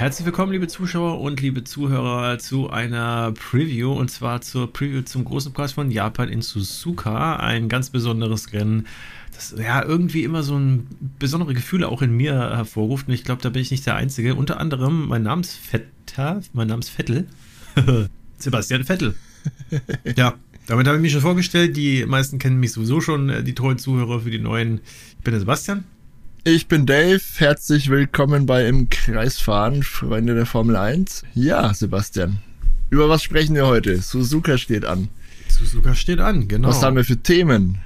Herzlich willkommen, liebe Zuschauer und liebe Zuhörer, zu einer Preview und zwar zur Preview zum großen Preis von Japan in Suzuka. Ein ganz besonderes Rennen, das ja irgendwie immer so ein besondere Gefühle auch in mir hervorruft. Und ich glaube, da bin ich nicht der Einzige. Unter anderem mein Namensvetter, mein Namensvettel, Sebastian Vettel. ja, damit habe ich mich schon vorgestellt. Die meisten kennen mich sowieso schon, die treuen Zuhörer für die neuen. Ich bin der Sebastian. Ich bin Dave, herzlich willkommen bei Im Kreisfahren, Freunde der Formel 1. Ja, Sebastian, über was sprechen wir heute? Suzuka steht an. Suzuka steht an, genau. Was haben wir für Themen?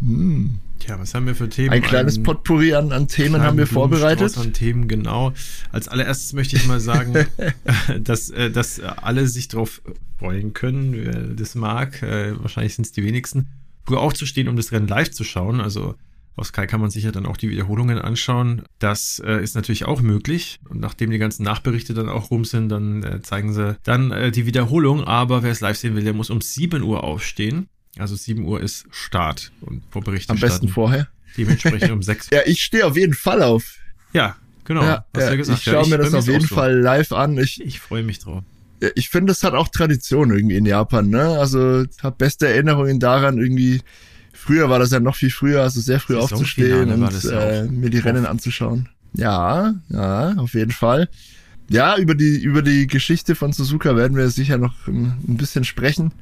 Hm. Tja, was haben wir für Themen? Ein kleines Ein Potpourri an, an Themen haben wir vorbereitet. An Themen, genau. Als allererstes möchte ich mal sagen, dass, äh, dass alle sich darauf freuen können, wer das mag. Äh, wahrscheinlich sind es die wenigsten. Früher aufzustehen, um das Rennen live zu schauen. Also auf Sky kann man sich ja dann auch die Wiederholungen anschauen. Das äh, ist natürlich auch möglich. Und nachdem die ganzen Nachberichte dann auch rum sind, dann äh, zeigen sie dann äh, die Wiederholung. Aber wer es live sehen will, der muss um 7 Uhr aufstehen. Also 7 Uhr ist Start und vor Berichte Am besten vorher. Dementsprechend um 6 Uhr. ja, ich stehe auf jeden Fall auf. Ja, genau. Ja, ja, ja. Ich schaue mir das auf jeden Fall live an. Ich, ich freue mich drauf. Ich finde, es hat auch Tradition irgendwie in Japan, ne? Also, ich habe beste Erinnerungen daran, irgendwie Früher war das ja noch viel früher, also sehr früh aufzustehen und äh, mir die Rennen anzuschauen. Ja, ja, auf jeden Fall. Ja, über die, über die Geschichte von Suzuka werden wir sicher noch ein, bisschen sprechen.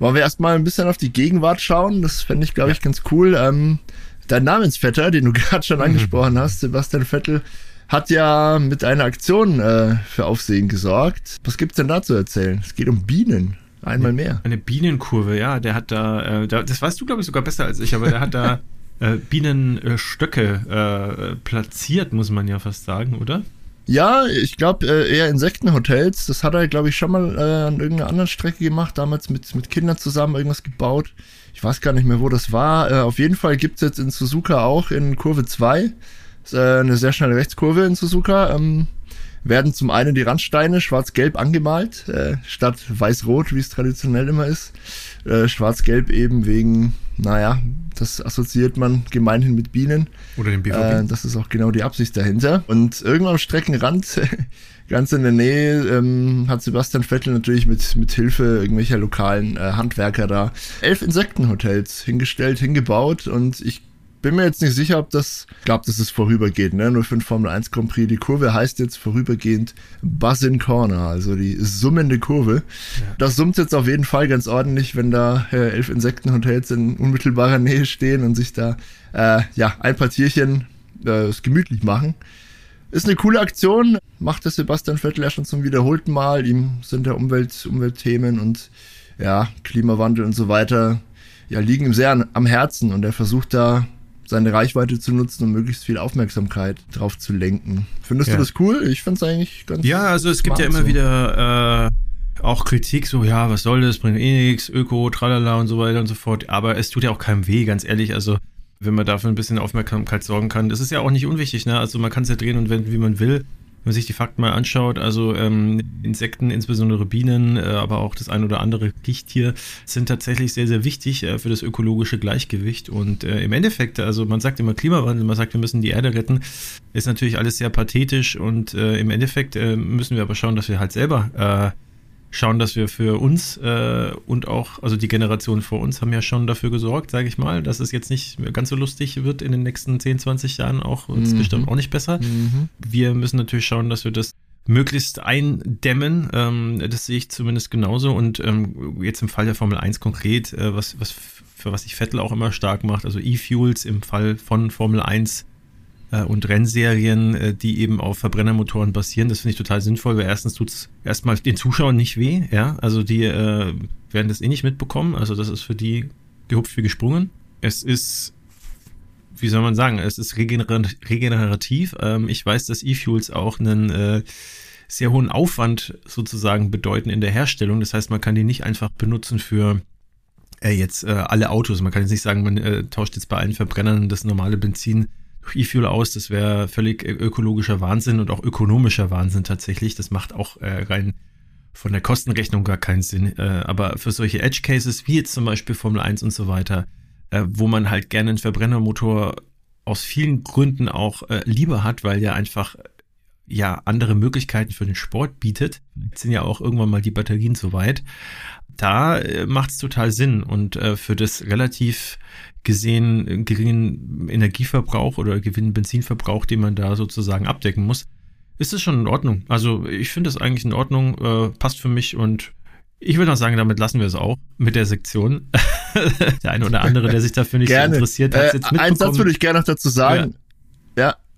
Wollen wir erstmal ein bisschen auf die Gegenwart schauen? Das fände ich, glaube ich, ganz cool. Ähm, dein Namensvetter, den du gerade schon mhm. angesprochen hast, Sebastian Vettel, hat ja mit einer Aktion äh, für Aufsehen gesorgt. Was gibt's denn da zu erzählen? Es geht um Bienen. Einmal mehr. Eine Bienenkurve, ja. Der hat da, äh, da das weißt du, glaube ich, sogar besser als ich, aber der hat da äh, Bienenstöcke äh, platziert, muss man ja fast sagen, oder? Ja, ich glaube äh, eher Insektenhotels. Das hat er, glaube ich, schon mal äh, an irgendeiner anderen Strecke gemacht, damals mit, mit Kindern zusammen irgendwas gebaut. Ich weiß gar nicht mehr, wo das war. Äh, auf jeden Fall gibt es jetzt in Suzuka auch in Kurve 2 ist, äh, eine sehr schnelle Rechtskurve in Suzuka. Ähm, werden zum einen die Randsteine schwarz-gelb angemalt, äh, statt weiß-rot, wie es traditionell immer ist. Äh, schwarz-gelb eben wegen, naja, das assoziiert man gemeinhin mit Bienen. Oder dem BVB. Äh, das ist auch genau die Absicht dahinter. Und irgendwann am Streckenrand, ganz in der Nähe, ähm, hat Sebastian Vettel natürlich mit, mit Hilfe irgendwelcher lokalen äh, Handwerker da elf Insektenhotels hingestellt, hingebaut und ich bin mir jetzt nicht sicher, ob das, ich glaube, das ist vorübergehend, ne? Nur für den Formel 1 Grand Prix. Die Kurve heißt jetzt vorübergehend Buzzin Corner, also die summende Kurve. Ja. Das summt jetzt auf jeden Fall ganz ordentlich, wenn da äh, elf Insektenhotels in unmittelbarer Nähe stehen und sich da, äh, ja, ein paar Tierchen äh, gemütlich machen. Ist eine coole Aktion, macht das Sebastian Vettel ja schon zum wiederholten Mal. Ihm sind ja Umwelt, Umweltthemen und ja, Klimawandel und so weiter ja, liegen ihm sehr an, am Herzen und er versucht da seine Reichweite zu nutzen, um möglichst viel Aufmerksamkeit drauf zu lenken. Findest ja. du das cool? Ich finde es eigentlich ganz Ja, also es gibt ja immer so. wieder äh, auch Kritik, so ja, was soll das, bringt eh nichts, Öko, tralala und so weiter und so fort. Aber es tut ja auch keinem weh, ganz ehrlich. Also wenn man dafür ein bisschen Aufmerksamkeit sorgen kann, das ist ja auch nicht unwichtig, ne? Also man kann es ja drehen und wenden, wie man will man sich die Fakten mal anschaut, also ähm, Insekten, insbesondere Bienen, äh, aber auch das ein oder andere Gichttier, sind tatsächlich sehr, sehr wichtig äh, für das ökologische Gleichgewicht. Und äh, im Endeffekt, also man sagt immer Klimawandel, man sagt, wir müssen die Erde retten, ist natürlich alles sehr pathetisch und äh, im Endeffekt äh, müssen wir aber schauen, dass wir halt selber äh, schauen, dass wir für uns äh, und auch, also die Generation vor uns haben ja schon dafür gesorgt, sage ich mal, dass es jetzt nicht ganz so lustig wird in den nächsten 10, 20 Jahren, auch mhm. ist bestimmt auch nicht besser. Mhm. Wir müssen natürlich schauen, dass wir das möglichst eindämmen. Ähm, das sehe ich zumindest genauso. Und ähm, jetzt im Fall der Formel 1 konkret, äh, was, was für was sich Vettel auch immer stark macht, also E-Fuels im Fall von Formel 1 äh, und Rennserien, äh, die eben auf Verbrennermotoren basieren. Das finde ich total sinnvoll, weil erstens tut es erstmal den Zuschauern nicht weh, ja. Also die äh, werden das eh nicht mitbekommen. Also das ist für die gehupft wie gesprungen. Es ist, wie soll man sagen, es ist regenerativ. Ähm, ich weiß, dass E-Fuels auch einen äh, sehr hohen Aufwand sozusagen bedeuten in der Herstellung. Das heißt, man kann die nicht einfach benutzen für äh, jetzt äh, alle Autos. Man kann jetzt nicht sagen, man tauscht jetzt bei allen Verbrennern das normale Benzin E-Fuel aus. Das wäre völlig ökologischer Wahnsinn und auch ökonomischer Wahnsinn tatsächlich. Das macht auch äh, rein von der Kostenrechnung gar keinen Sinn. Äh, aber für solche Edge Cases, wie jetzt zum Beispiel Formel 1 und so weiter, äh, wo man halt gerne einen Verbrennermotor aus vielen Gründen auch äh, lieber hat, weil ja einfach ja andere Möglichkeiten für den Sport bietet. Jetzt sind ja auch irgendwann mal die Batterien soweit. Da äh, macht es total Sinn und äh, für das relativ gesehen geringen Energieverbrauch oder gewinnen Benzinverbrauch, den man da sozusagen abdecken muss, ist es schon in Ordnung. Also ich finde es eigentlich in Ordnung, äh, passt für mich und ich würde auch sagen, damit lassen wir es auch mit der Sektion. der eine oder andere, der sich dafür nicht so interessiert, hat äh, Einen Satz würde ich gerne noch dazu sagen. Ja.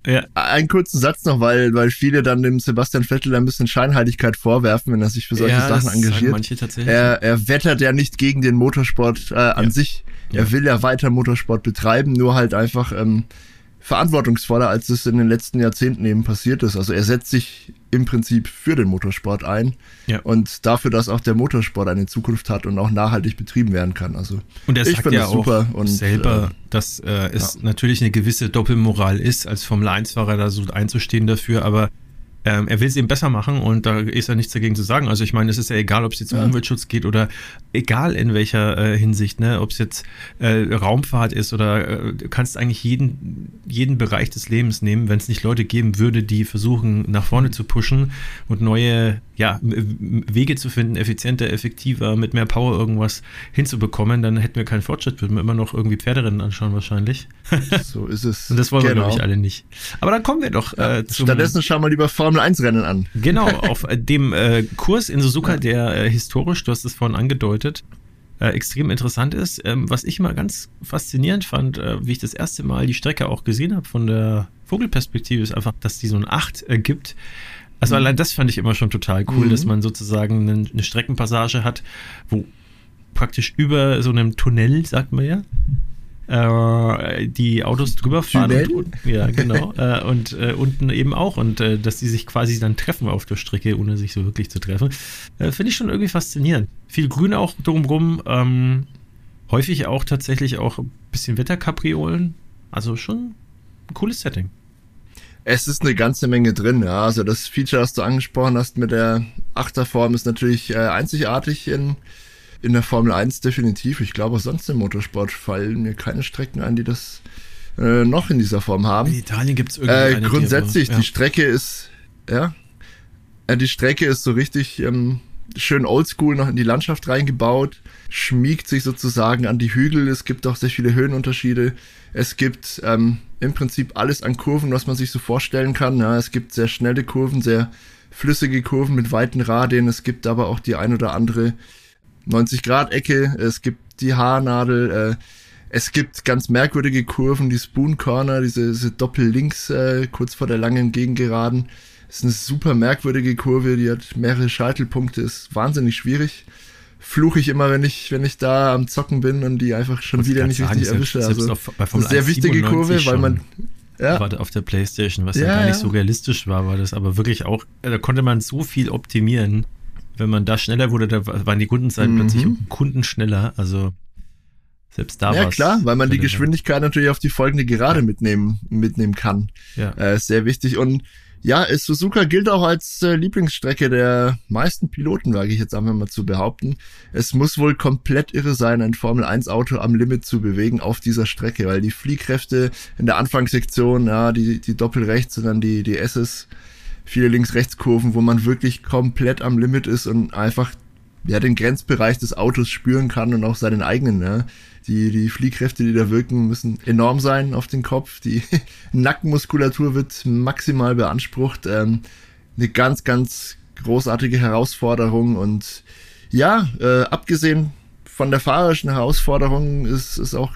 Ja. Einen kurzen Satz noch, weil, weil viele dann dem Sebastian Vettel ein bisschen Scheinheiligkeit vorwerfen, wenn er sich für solche ja, Sachen engagiert. Manche tatsächlich. Er, er wettert ja nicht gegen den Motorsport äh, an ja. sich. Er will ja weiter Motorsport betreiben, nur halt einfach ähm, verantwortungsvoller, als es in den letzten Jahrzehnten eben passiert ist. Also er setzt sich im Prinzip für den Motorsport ein ja. und dafür, dass auch der Motorsport eine Zukunft hat und auch nachhaltig betrieben werden kann. Also und er sagt ja auch super und, selber, äh, dass äh, es ja. natürlich eine gewisse Doppelmoral ist, als Formel 1-Fahrer da so einzustehen dafür, aber ähm, er will es eben besser machen und da ist ja nichts dagegen zu sagen. Also ich meine, es ist ja egal, ob es jetzt um ja. Umweltschutz geht oder egal in welcher äh, Hinsicht, ne, ob es jetzt äh, Raumfahrt ist oder äh, du kannst eigentlich jeden, jeden Bereich des Lebens nehmen, wenn es nicht Leute geben würde, die versuchen, nach vorne zu pushen und neue ja, Wege zu finden, effizienter, effektiver, mit mehr Power irgendwas hinzubekommen, dann hätten wir keinen Fortschritt, würden wir immer noch irgendwie Pferderennen anschauen wahrscheinlich. So ist es. Und das wollen genau. wir, glaube ich, alle nicht. Aber dann kommen wir doch ja, äh, zum... Stattdessen schauen wir lieber Formel 1 Rennen an. Genau, auf äh, dem äh, Kurs in Suzuka, ja. der äh, historisch, du hast es vorhin angedeutet, äh, extrem interessant ist. Ähm, was ich immer ganz faszinierend fand, äh, wie ich das erste Mal die Strecke auch gesehen habe von der Vogelperspektive, ist einfach, dass die so ein 8 äh, gibt. Also mhm. allein das fand ich immer schon total cool, mhm. dass man sozusagen eine, Streckenpassage hat, wo praktisch über so einem Tunnel, sagt man ja, äh, die Autos drüber fahren. Und, ja, genau. äh, und äh, unten eben auch. Und äh, dass die sich quasi dann treffen auf der Strecke, ohne sich so wirklich zu treffen. Äh, finde ich schon irgendwie faszinierend. Viel Grün auch drumrum. Ähm, häufig auch tatsächlich auch ein bisschen Wetterkapriolen. Also schon ein cooles Setting. Es ist eine ganze Menge drin, ja. Also das Feature, das du angesprochen hast mit der Achterform, ist natürlich äh, einzigartig in, in der Formel 1 definitiv. Ich glaube, sonst im Motorsport fallen mir keine Strecken ein, die das äh, noch in dieser Form haben. In Italien gibt es irgendwie. Äh, grundsätzlich, die, ja. die Strecke ist, ja, äh, die Strecke ist so richtig ähm, schön oldschool noch in die Landschaft reingebaut, schmiegt sich sozusagen an die Hügel. Es gibt auch sehr viele Höhenunterschiede. Es gibt ähm, im Prinzip alles an Kurven, was man sich so vorstellen kann. Ja, es gibt sehr schnelle Kurven, sehr flüssige Kurven mit weiten Radien. Es gibt aber auch die ein oder andere 90-Grad-Ecke. Es gibt die Haarnadel. Äh, es gibt ganz merkwürdige Kurven, die Spoon Corner, diese, diese Doppel-Links äh, kurz vor der langen Gegengeraden. Das ist eine super merkwürdige Kurve, die hat mehrere Scheitelpunkte, ist wahnsinnig schwierig fluche ich immer, wenn ich, wenn ich da am Zocken bin und die einfach schon wieder nicht richtig erwische. Also, bei Formel sehr wichtige Kurve, weil man, ja. War auf der Playstation, was ja, ja gar nicht so realistisch war, war das aber wirklich auch, da konnte man so viel optimieren. Wenn man da schneller wurde, da waren die Kundenzeiten mhm. plötzlich Kunden schneller, also selbst da war Ja, klar, weil man die Geschwindigkeit natürlich auf die folgende Gerade mitnehmen, mitnehmen kann. Ja. Äh, sehr wichtig und ja, Suzuka gilt auch als äh, Lieblingsstrecke der meisten Piloten, wage ich jetzt einfach mal zu behaupten. Es muss wohl komplett irre sein, ein Formel 1 Auto am Limit zu bewegen auf dieser Strecke, weil die Fliehkräfte in der Anfangssektion, ja, die, die Doppelrechts und dann die, die S's, viele Links-Rechts-Kurven, wo man wirklich komplett am Limit ist und einfach ja, den Grenzbereich des Autos spüren kann und auch seinen eigenen. Ja. Die, die Fliehkräfte, die da wirken, müssen enorm sein auf den Kopf. Die Nackenmuskulatur wird maximal beansprucht. Ähm, eine ganz, ganz großartige Herausforderung und ja, äh, abgesehen von der fahrerischen Herausforderung ist, ist auch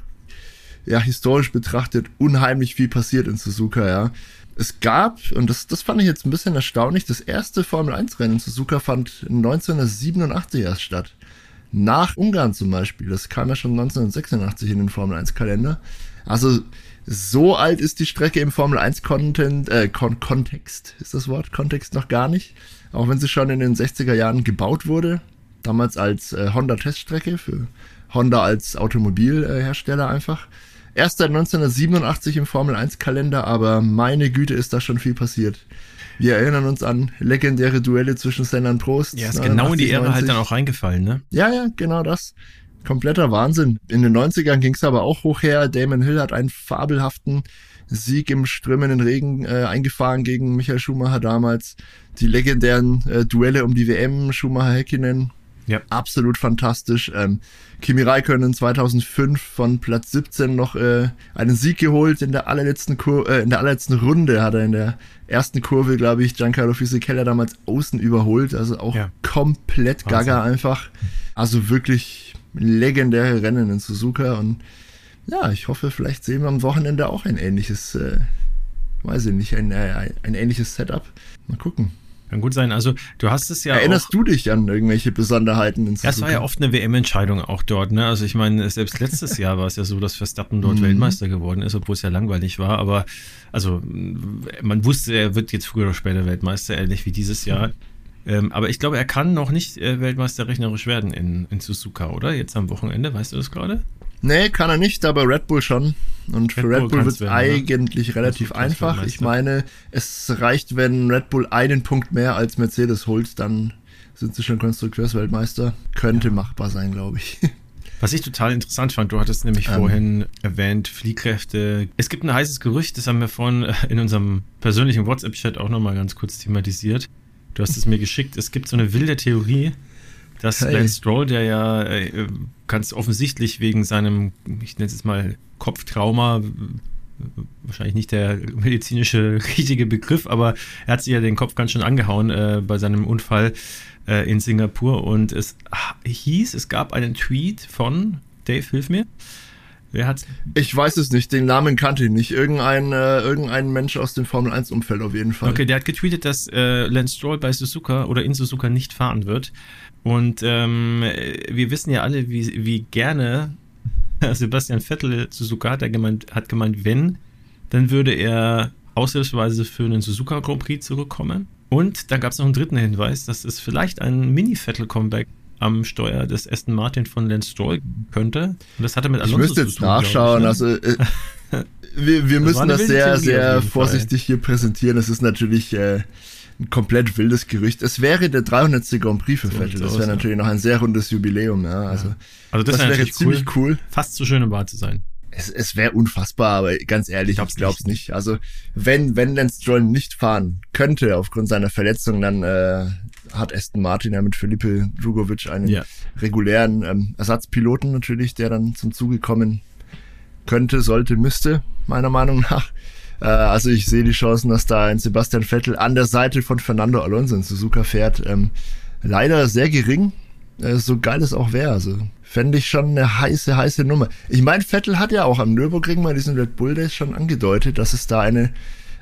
ja historisch betrachtet unheimlich viel passiert in Suzuka, ja. Es gab, und das, das fand ich jetzt ein bisschen erstaunlich, das erste Formel-1-Rennen in Suzuka fand 1987 erst statt. Nach Ungarn zum Beispiel. Das kam ja schon 1986 in den Formel-1-Kalender. Also so alt ist die Strecke im Formel 1 Content, äh, Kon Kontext ist das Wort, Kontext noch gar nicht. Auch wenn sie schon in den 60er Jahren gebaut wurde. Damals als äh, Honda Teststrecke für Honda als Automobilhersteller einfach. Erst seit 1987 im Formel 1 Kalender, aber meine Güte ist da schon viel passiert. Wir erinnern uns an legendäre Duelle zwischen Senna und Prost. Ja, ist ne, genau 80, in die Ära halt dann auch reingefallen, ne? Ja, ja, genau das. kompletter Wahnsinn. In den 90ern ging es aber auch hoch her. Damon Hill hat einen fabelhaften Sieg im strömenden Regen äh, eingefahren gegen Michael Schumacher damals. Die legendären äh, Duelle um die WM, Schumacher-Häkkinen, ja. Absolut fantastisch. Ähm, Kimi Räikkönen 2005 von Platz 17 noch äh, einen Sieg geholt in der allerletzten Kur äh, in der allerletzten Runde hat er in der ersten Kurve, glaube ich, Giancarlo Fisichella damals außen überholt, also auch ja. komplett gaga Wahnsinn. einfach. Also wirklich legendäre Rennen in Suzuka und ja, ich hoffe, vielleicht sehen wir am Wochenende auch ein ähnliches, äh, weiß ich nicht, ein, ein, ein ähnliches Setup. Mal gucken. Kann gut sein. Also du hast es ja. Erinnerst auch, du dich an irgendwelche Besonderheiten in Suzuka? Das war ja oft eine WM-Entscheidung auch dort. Ne? Also ich meine, selbst letztes Jahr war es ja so, dass Verstappen dort mhm. Weltmeister geworden ist, obwohl es ja langweilig war. Aber also man wusste, er wird jetzt früher oder später Weltmeister, ähnlich wie dieses Jahr. Mhm. Ähm, aber ich glaube, er kann noch nicht äh, Weltmeister rechnerisch werden in, in Suzuka, oder? Jetzt am Wochenende, weißt du das gerade? Nee, kann er nicht, aber Red Bull schon. Und Red für Red Bull, Bull wird es eigentlich oder? relativ einfach. Ich meine, es reicht, wenn Red Bull einen Punkt mehr als Mercedes holt, dann sind sie schon Konstrukteursweltmeister. Könnte ja. machbar sein, glaube ich. Was ich total interessant fand, du hattest nämlich ähm. vorhin erwähnt, Fliehkräfte. Es gibt ein heißes Gerücht, das haben wir vorhin äh, in unserem persönlichen WhatsApp-Chat auch nochmal ganz kurz thematisiert. Du hast es mir geschickt. Es gibt so eine wilde Theorie, dass hey. Lance Stroll, der ja äh, ganz offensichtlich wegen seinem, ich nenne es mal Kopftrauma, wahrscheinlich nicht der medizinische richtige Begriff, aber er hat sich ja den Kopf ganz schön angehauen äh, bei seinem Unfall äh, in Singapur und es hieß, es gab einen Tweet von Dave, hilf mir. Wer hat's? Ich weiß es nicht, den Namen kannte ich nicht. Irgendein, äh, irgendein Mensch aus dem Formel 1 Umfeld auf jeden Fall. Okay, der hat getweetet, dass äh, Lance Stroll bei Suzuka oder in Suzuka nicht fahren wird. Und ähm, wir wissen ja alle, wie, wie gerne Sebastian Vettel Suzuka hat, er gemeint, hat gemeint, wenn, dann würde er aushilfsweise für einen Suzuka Grand Prix zurückkommen. Und dann gab es noch einen dritten Hinweis, dass es vielleicht ein Mini-Vettel-Comeback am Steuer des Aston Martin von Lance Stroll könnte. Und das hatte mit Alonso Ich müsste jetzt tun, nachschauen. Ich, ne? Also äh, wir, wir das müssen das sehr, sehr vorsichtig hier präsentieren. Es ist natürlich äh, ein komplett wildes Gerücht. Es wäre der 300. Grand Prix für so Vettel. Das wäre natürlich noch ein sehr rundes Jubiläum. Ja. Also, ja. also das, das wäre ziemlich cool. cool. Fast so schön um wahr zu sein. Es, es wäre unfassbar, aber ganz ehrlich, ich glaub's, glaub's nicht. nicht. Also wenn wenn Lance Stroll nicht fahren könnte aufgrund seiner Verletzung, dann äh, hat Aston Martin ja mit Felipe Drugovic einen ja. regulären ähm, Ersatzpiloten natürlich, der dann zum Zuge kommen könnte, sollte, müsste, meiner Meinung nach. Äh, also ich sehe die Chancen, dass da ein Sebastian Vettel an der Seite von Fernando Alonso in Suzuka fährt. Ähm, leider sehr gering, äh, so geil es auch wäre. Also fände ich schon eine heiße, heiße Nummer. Ich meine, Vettel hat ja auch am Nürburgring mal diesen Red Bull Days schon angedeutet, dass es da eine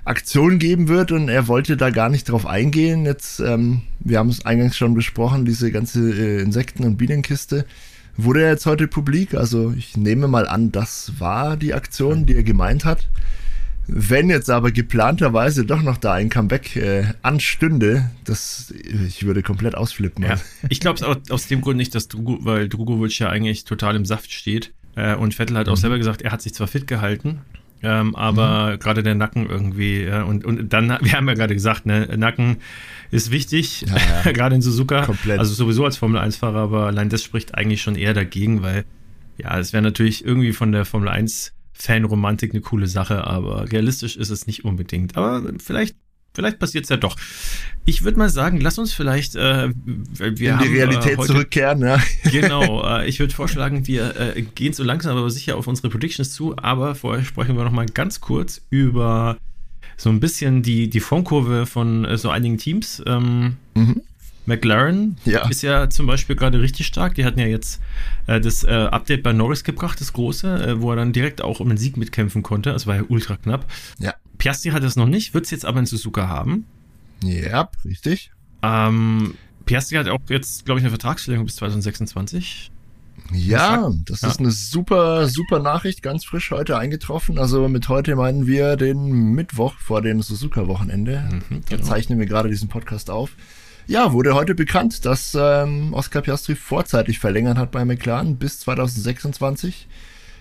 Aktion geben wird und er wollte da gar nicht drauf eingehen. Jetzt, ähm, wir haben es eingangs schon besprochen, diese ganze äh, Insekten- und Bienenkiste wurde jetzt heute publik. Also ich nehme mal an, das war die Aktion, die er gemeint hat. Wenn jetzt aber geplanterweise doch noch da ein Comeback äh, anstünde, das, ich würde komplett ausflippen. Ja. Ich glaube es aus, aus dem Grund nicht, dass Drugo, weil Drugovic ja eigentlich total im Saft steht. Äh, und Vettel hat auch mhm. selber gesagt, er hat sich zwar fit gehalten, ähm, aber mhm. gerade der Nacken irgendwie, ja, und, und dann, wir haben ja gerade gesagt, ne, Nacken ist wichtig, ja, ja. gerade in Suzuka. Komplett. Also sowieso als Formel 1-Fahrer, aber allein das spricht eigentlich schon eher dagegen, weil ja, es wäre natürlich irgendwie von der Formel 1 Fanromantik eine coole Sache, aber realistisch ist es nicht unbedingt. Aber vielleicht, vielleicht passiert es ja doch. Ich würde mal sagen, lass uns vielleicht äh, wir in die haben, Realität äh, heute, zurückkehren. Ja. Genau. Äh, ich würde vorschlagen, wir äh, gehen so langsam aber sicher auf unsere Predictions zu. Aber vorher sprechen wir noch mal ganz kurz über so ein bisschen die die Formkurve von äh, so einigen Teams. Ähm, mhm. McLaren ja. ist ja zum Beispiel gerade richtig stark. Die hatten ja jetzt äh, das äh, Update bei Norris gebracht, das große, äh, wo er dann direkt auch um den Sieg mitkämpfen konnte. Das war ja ultra knapp. Ja. Piastri hat es noch nicht, wird es jetzt aber in Suzuka haben. Ja, richtig. Ähm, Piastri hat auch jetzt, glaube ich, eine Vertragsverlängerung bis 2026. Ja, das ja. ist eine super, super Nachricht, ganz frisch heute eingetroffen. Also mit heute meinen wir den Mittwoch vor dem Suzuka-Wochenende. Mhm, genau. Da zeichnen wir gerade diesen Podcast auf. Ja, wurde heute bekannt, dass ähm, Oscar Piastri vorzeitig verlängert hat bei McLaren bis 2026.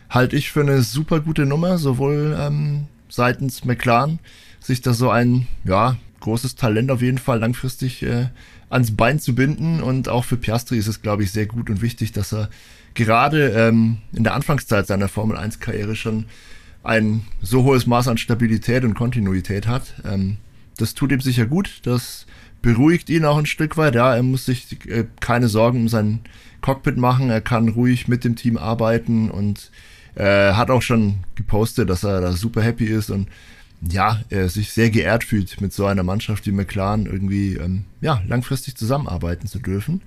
Halte ich für eine super gute Nummer, sowohl ähm, seitens McLaren, sich da so ein ja, großes Talent auf jeden Fall langfristig äh, ans Bein zu binden. Und auch für Piastri ist es, glaube ich, sehr gut und wichtig, dass er gerade ähm, in der Anfangszeit seiner Formel 1-Karriere schon ein so hohes Maß an Stabilität und Kontinuität hat. Ähm, das tut ihm sicher gut. Das beruhigt ihn auch ein Stück weit. Ja, er muss sich äh, keine Sorgen um sein Cockpit machen. Er kann ruhig mit dem Team arbeiten und äh, hat auch schon gepostet, dass er da super happy ist und ja, er sich sehr geehrt fühlt, mit so einer Mannschaft wie McLaren irgendwie ähm, ja, langfristig zusammenarbeiten zu dürfen.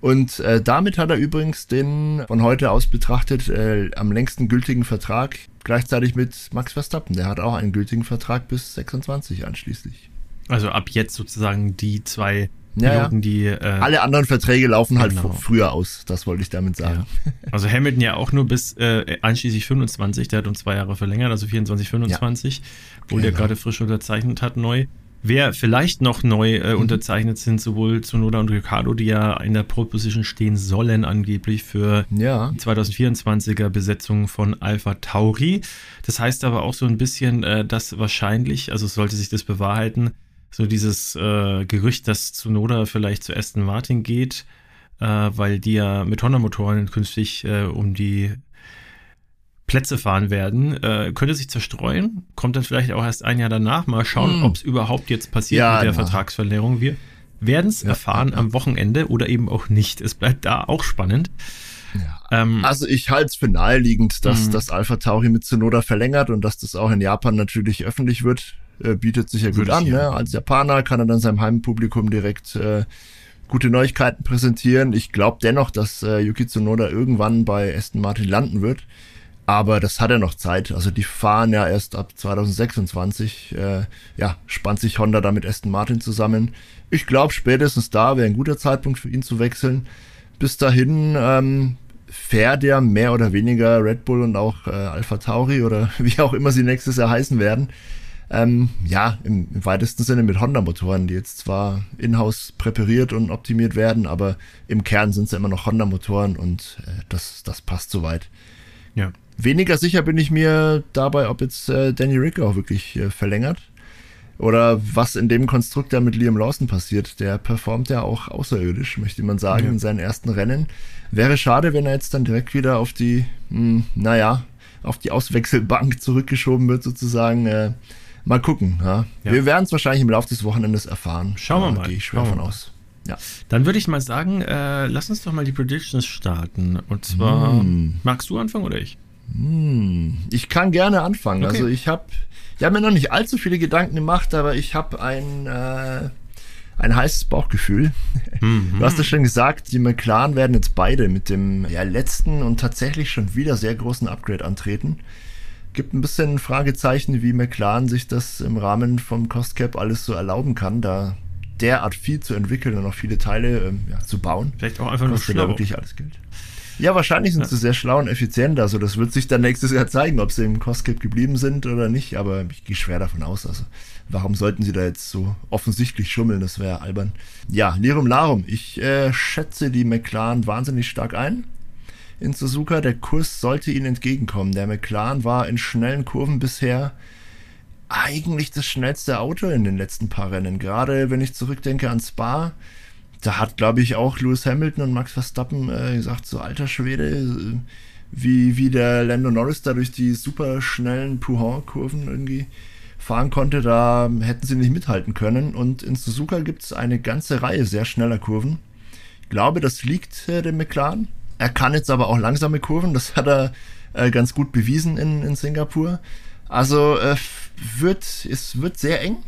Und äh, damit hat er übrigens den von heute aus betrachtet äh, am längsten gültigen Vertrag gleichzeitig mit Max Verstappen. Der hat auch einen gültigen Vertrag bis 26 anschließend. Also ab jetzt sozusagen die zwei ja, Piloten, die. Äh, Alle anderen Verträge laufen halt genau. früher aus, das wollte ich damit sagen. Ja. Also Hamilton ja auch nur bis äh, einschließlich 25, der hat um zwei Jahre verlängert, also 24, 25, ja. obwohl genau. der gerade frisch unterzeichnet hat, neu. Wer vielleicht noch neu äh, mhm. unterzeichnet sind, sowohl Zunoda und Ricardo, die ja in der Pole Position stehen sollen, angeblich für ja. die 2024er Besetzung von Alpha Tauri. Das heißt aber auch so ein bisschen, äh, dass wahrscheinlich, also sollte sich das bewahrheiten, so dieses äh, Gerücht, dass Zunoda vielleicht zu Aston Martin geht, äh, weil die ja mit Honda-Motoren künftig äh, um die Plätze fahren werden, äh, könnte sich zerstreuen. Kommt dann vielleicht auch erst ein Jahr danach. Mal schauen, hm. ob es überhaupt jetzt passiert ja, mit der na. Vertragsverlängerung. Wir werden es ja, erfahren ja, am Wochenende oder eben auch nicht. Es bleibt da auch spannend. Ähm, also ich halte es für naheliegend, dass hm. das Alpha Tauri mit Tsunoda verlängert und dass das auch in Japan natürlich öffentlich wird. Äh, bietet sich ja gut an. Ne? Als Japaner kann er dann seinem Heimpublikum direkt äh, gute Neuigkeiten präsentieren. Ich glaube dennoch, dass äh, Yuki Tsunoda irgendwann bei Aston Martin landen wird. Aber das hat er noch Zeit. Also die fahren ja erst ab 2026. Äh, ja, spannt sich Honda da mit Aston Martin zusammen. Ich glaube, spätestens da wäre ein guter Zeitpunkt für ihn zu wechseln. Bis dahin ähm, fährt er mehr oder weniger Red Bull und auch äh, Alpha Tauri oder wie auch immer sie nächstes Jahr heißen werden. Ähm, ja, im, im, weitesten Sinne mit Honda-Motoren, die jetzt zwar in-house präpariert und optimiert werden, aber im Kern sind es ja immer noch Honda-Motoren und äh, das, das passt soweit. Ja. Weniger sicher bin ich mir dabei, ob jetzt äh, Danny Rick auch wirklich äh, verlängert. Oder was in dem Konstrukt da mit Liam Lawson passiert. Der performt ja auch außerirdisch, möchte man sagen, ja. in seinen ersten Rennen. Wäre schade, wenn er jetzt dann direkt wieder auf die, mh, hm, naja, auf die Auswechselbank zurückgeschoben wird, sozusagen. Äh, mal gucken. Ja. ja. Wir werden es wahrscheinlich im Laufe des Wochenendes erfahren. Schauen wir mal. Gehe ich schwer von aus. Ja. Dann würde ich mal sagen, äh, lass uns doch mal die Predictions starten. Und zwar, hm. magst du anfangen oder ich? Hm, ich kann gerne anfangen. Okay. Also ich habe ich hab mir noch nicht allzu viele Gedanken gemacht, aber ich habe ein, äh, ein heißes Bauchgefühl. Mhm. Du hast es schon gesagt, die McLaren werden jetzt beide mit dem ja, letzten und tatsächlich schon wieder sehr großen Upgrade antreten. Gibt ein bisschen Fragezeichen, wie McLaren sich das im Rahmen vom Cost Cap alles so erlauben kann, da derart viel zu entwickeln und auch viele Teile ähm, ja, zu bauen. Vielleicht auch einfach nur schlau. wirklich alles Geld. Ja, wahrscheinlich sind ja. sie sehr schlau und effizient. Also das wird sich dann nächstes Jahr zeigen, ob sie im Costcap geblieben sind oder nicht. Aber ich gehe schwer davon aus. Also warum sollten sie da jetzt so offensichtlich schummeln? Das wäre albern. Ja, Lirum Larum. Ich äh, schätze die McLaren wahnsinnig stark ein. In Suzuka, der Kurs sollte ihnen entgegenkommen. Der McLaren war in schnellen Kurven bisher eigentlich das schnellste Auto in den letzten paar Rennen. Gerade wenn ich zurückdenke an Spa, da hat, glaube ich, auch Lewis Hamilton und Max Verstappen äh, gesagt, so alter Schwede, äh, wie, wie der Lando Norris da durch die super schnellen Puhan-Kurven irgendwie fahren konnte, da hätten sie nicht mithalten können. Und in Suzuka gibt es eine ganze Reihe sehr schneller Kurven. Ich glaube, das liegt äh, dem McLaren. Er kann jetzt aber auch langsame Kurven, das hat er äh, ganz gut bewiesen in, in Singapur. Also äh, wird, es wird sehr eng.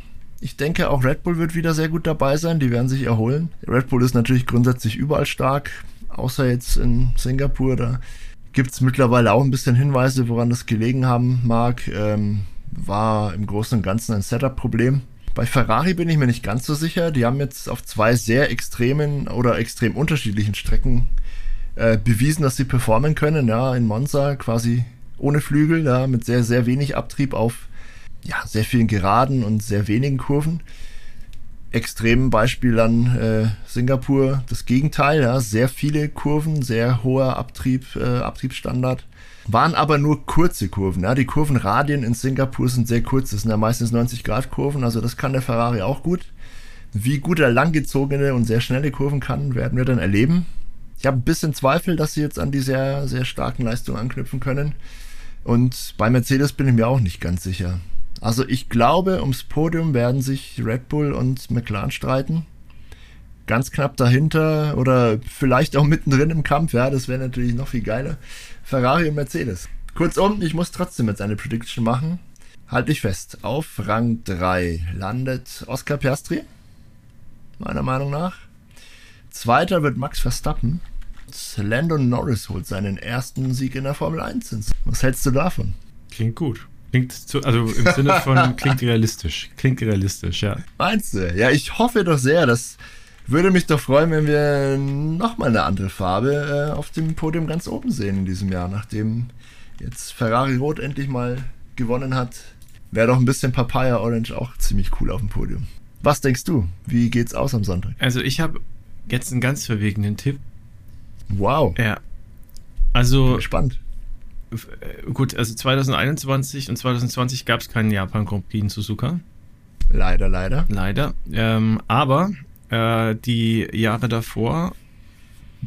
Ich denke, auch Red Bull wird wieder sehr gut dabei sein. Die werden sich erholen. Red Bull ist natürlich grundsätzlich überall stark, außer jetzt in Singapur. Da gibt es mittlerweile auch ein bisschen Hinweise, woran das gelegen haben mag. Ähm, war im Großen und Ganzen ein Setup-Problem. Bei Ferrari bin ich mir nicht ganz so sicher. Die haben jetzt auf zwei sehr extremen oder extrem unterschiedlichen Strecken äh, bewiesen, dass sie performen können. Ja, in Monza quasi ohne Flügel, ja, mit sehr, sehr wenig Abtrieb auf ja, sehr vielen Geraden und sehr wenigen Kurven. Extrem Beispiel an äh, Singapur das Gegenteil, ja, sehr viele Kurven, sehr hoher Abtrieb, äh, Abtriebsstandard. Waren aber nur kurze Kurven. Ja. Die Kurvenradien in Singapur sind sehr kurz, das sind ja meistens 90 Grad Kurven, also das kann der Ferrari auch gut. Wie gut er langgezogene und sehr schnelle Kurven kann, werden wir dann erleben. Ich habe ein bisschen Zweifel, dass sie jetzt an die sehr, sehr starken Leistungen anknüpfen können. Und bei Mercedes bin ich mir auch nicht ganz sicher. Also ich glaube, ums Podium werden sich Red Bull und McLaren streiten. Ganz knapp dahinter oder vielleicht auch mittendrin im Kampf, ja, das wäre natürlich noch viel geiler. Ferrari und Mercedes. Kurzum, ich muss trotzdem jetzt eine Prediction machen. Halt dich fest. Auf Rang 3 landet Oscar Piastri. Meiner Meinung nach. Zweiter wird Max Verstappen. Landon Norris holt seinen ersten Sieg in der Formel 1. Was hältst du davon? Klingt gut. Klingt zu, also im Sinne von klingt realistisch. Klingt realistisch, ja. Meinst du? Ja, ich hoffe doch sehr, dass würde mich doch freuen, wenn wir nochmal eine andere Farbe äh, auf dem Podium ganz oben sehen in diesem Jahr, nachdem jetzt Ferrari Rot endlich mal gewonnen hat. Wäre doch ein bisschen Papaya Orange auch ziemlich cool auf dem Podium. Was denkst du? Wie geht's aus am Sonntag? Also ich habe jetzt einen ganz verwegenden Tipp. Wow. Ja. Also. Spannend. Äh, gut, also 2021 und 2020 gab es keinen Japan Grand Prix in Suzuka. Leider, leider. Leider. Ähm, aber äh, die Jahre davor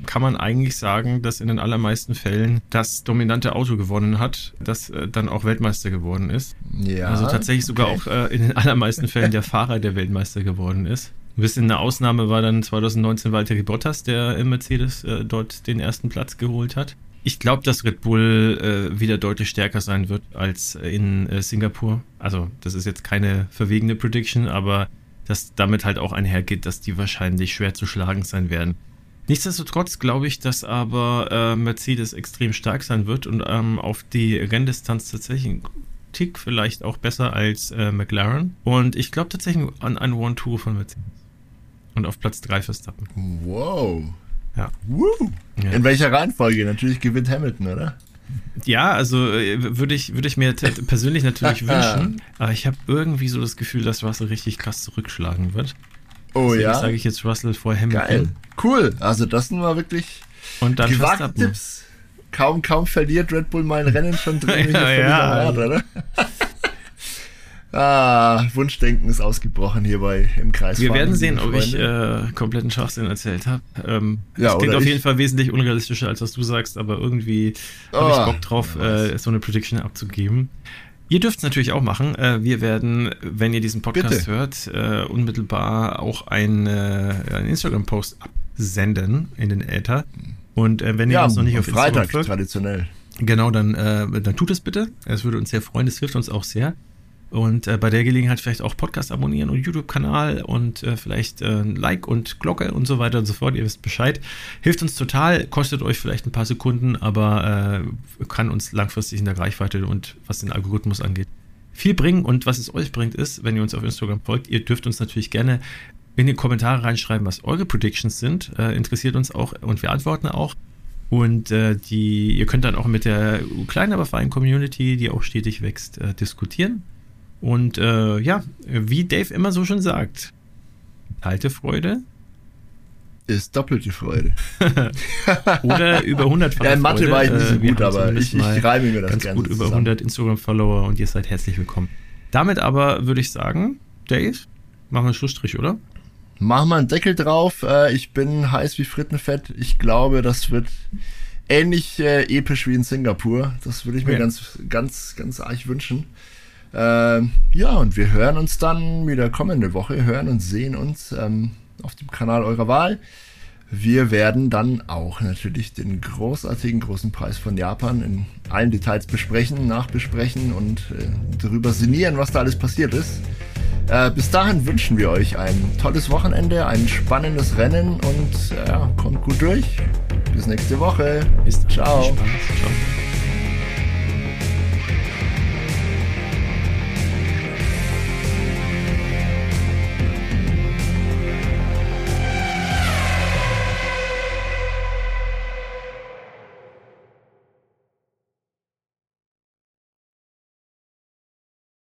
kann man eigentlich sagen, dass in den allermeisten Fällen das dominante Auto gewonnen hat, das äh, dann auch Weltmeister geworden ist. Ja. Also tatsächlich sogar okay. auch äh, in den allermeisten Fällen der Fahrer, der Weltmeister geworden ist. Ein bisschen eine Ausnahme war dann 2019 Walter Bottas, der im Mercedes äh, dort den ersten Platz geholt hat. Ich glaube, dass Red Bull äh, wieder deutlich stärker sein wird als in äh, Singapur. Also, das ist jetzt keine verwegene Prediction, aber dass damit halt auch einhergeht, dass die wahrscheinlich schwer zu schlagen sein werden. Nichtsdestotrotz glaube ich, dass aber äh, Mercedes extrem stark sein wird und ähm, auf die Renndistanz tatsächlich ein Tick vielleicht auch besser als äh, McLaren. Und ich glaube tatsächlich an ein One-Tour von Mercedes. Und auf Platz 3 Verstappen. Wow. Ja. Woo. ja. In welcher Reihenfolge? Natürlich gewinnt Hamilton, oder? Ja, also äh, würde ich, würde ich mir persönlich natürlich wünschen, aber ich habe irgendwie so das Gefühl, dass Russell richtig krass zurückschlagen wird. Oh Deswegen ja. sage ich jetzt Russell vor Hamilton. Geil. Cool. Also das sind wir wirklich Und dann gewagte Tipps. Kaum, kaum verliert Red Bull mein Rennen schon drin. ja, ja. Rad, oder? Ah, Wunschdenken ist ausgebrochen hierbei im Kreis. Wir werden sehen, ob ich äh, kompletten Schwachsinn erzählt habe. Ähm, ja, das klingt auf jeden Fall wesentlich unrealistischer, als was du sagst, aber irgendwie oh, habe ich Bock drauf, äh, so eine Prediction abzugeben. Ihr dürft es natürlich auch machen. Äh, wir werden, wenn ihr diesen Podcast Bitte. hört, äh, unmittelbar auch einen, einen Instagram-Post absenden in den Äther. Und äh, wenn ihr ja, uns noch nicht auf Freitag Instagram folgt, traditionell. Genau, dann, dann tut es bitte. Es würde uns sehr freuen. Es hilft uns auch sehr. Und äh, bei der Gelegenheit vielleicht auch Podcast abonnieren und YouTube-Kanal und äh, vielleicht äh, Like und Glocke und so weiter und so fort. Ihr wisst Bescheid. Hilft uns total, kostet euch vielleicht ein paar Sekunden, aber äh, kann uns langfristig in der Reichweite und was den Algorithmus angeht viel bringen. Und was es euch bringt, ist, wenn ihr uns auf Instagram folgt, ihr dürft uns natürlich gerne in die Kommentare reinschreiben, was eure Predictions sind. Äh, interessiert uns auch und wir antworten auch. Und äh, die, ihr könnt dann auch mit der kleinen, aber feinen Community, die auch stetig wächst, äh, diskutieren. Und äh, ja, wie Dave immer so schon sagt, alte Freude ist doppelte Freude. Oder über 100 Ja, in Mathe Freude. war ich nicht so äh, gut, aber ich, ich reime mir das ganz gerne gut über 100 Instagram-Follower und ihr seid herzlich willkommen. Damit aber würde ich sagen, Dave, machen wir einen Schlussstrich, oder? Machen wir einen Deckel drauf. Äh, ich bin heiß wie Frittenfett. Ich glaube, das wird ähnlich äh, episch wie in Singapur. Das würde ich mir ja. ganz, ganz, ganz arg wünschen. Ähm, ja, und wir hören uns dann wieder kommende Woche, hören und sehen uns ähm, auf dem Kanal eurer Wahl. Wir werden dann auch natürlich den großartigen großen Preis von Japan in allen Details besprechen, nachbesprechen und äh, darüber sinnieren, was da alles passiert ist. Äh, bis dahin wünschen wir euch ein tolles Wochenende, ein spannendes Rennen und äh, kommt gut durch. Bis nächste Woche. Bis dann. Ciao. Ciao.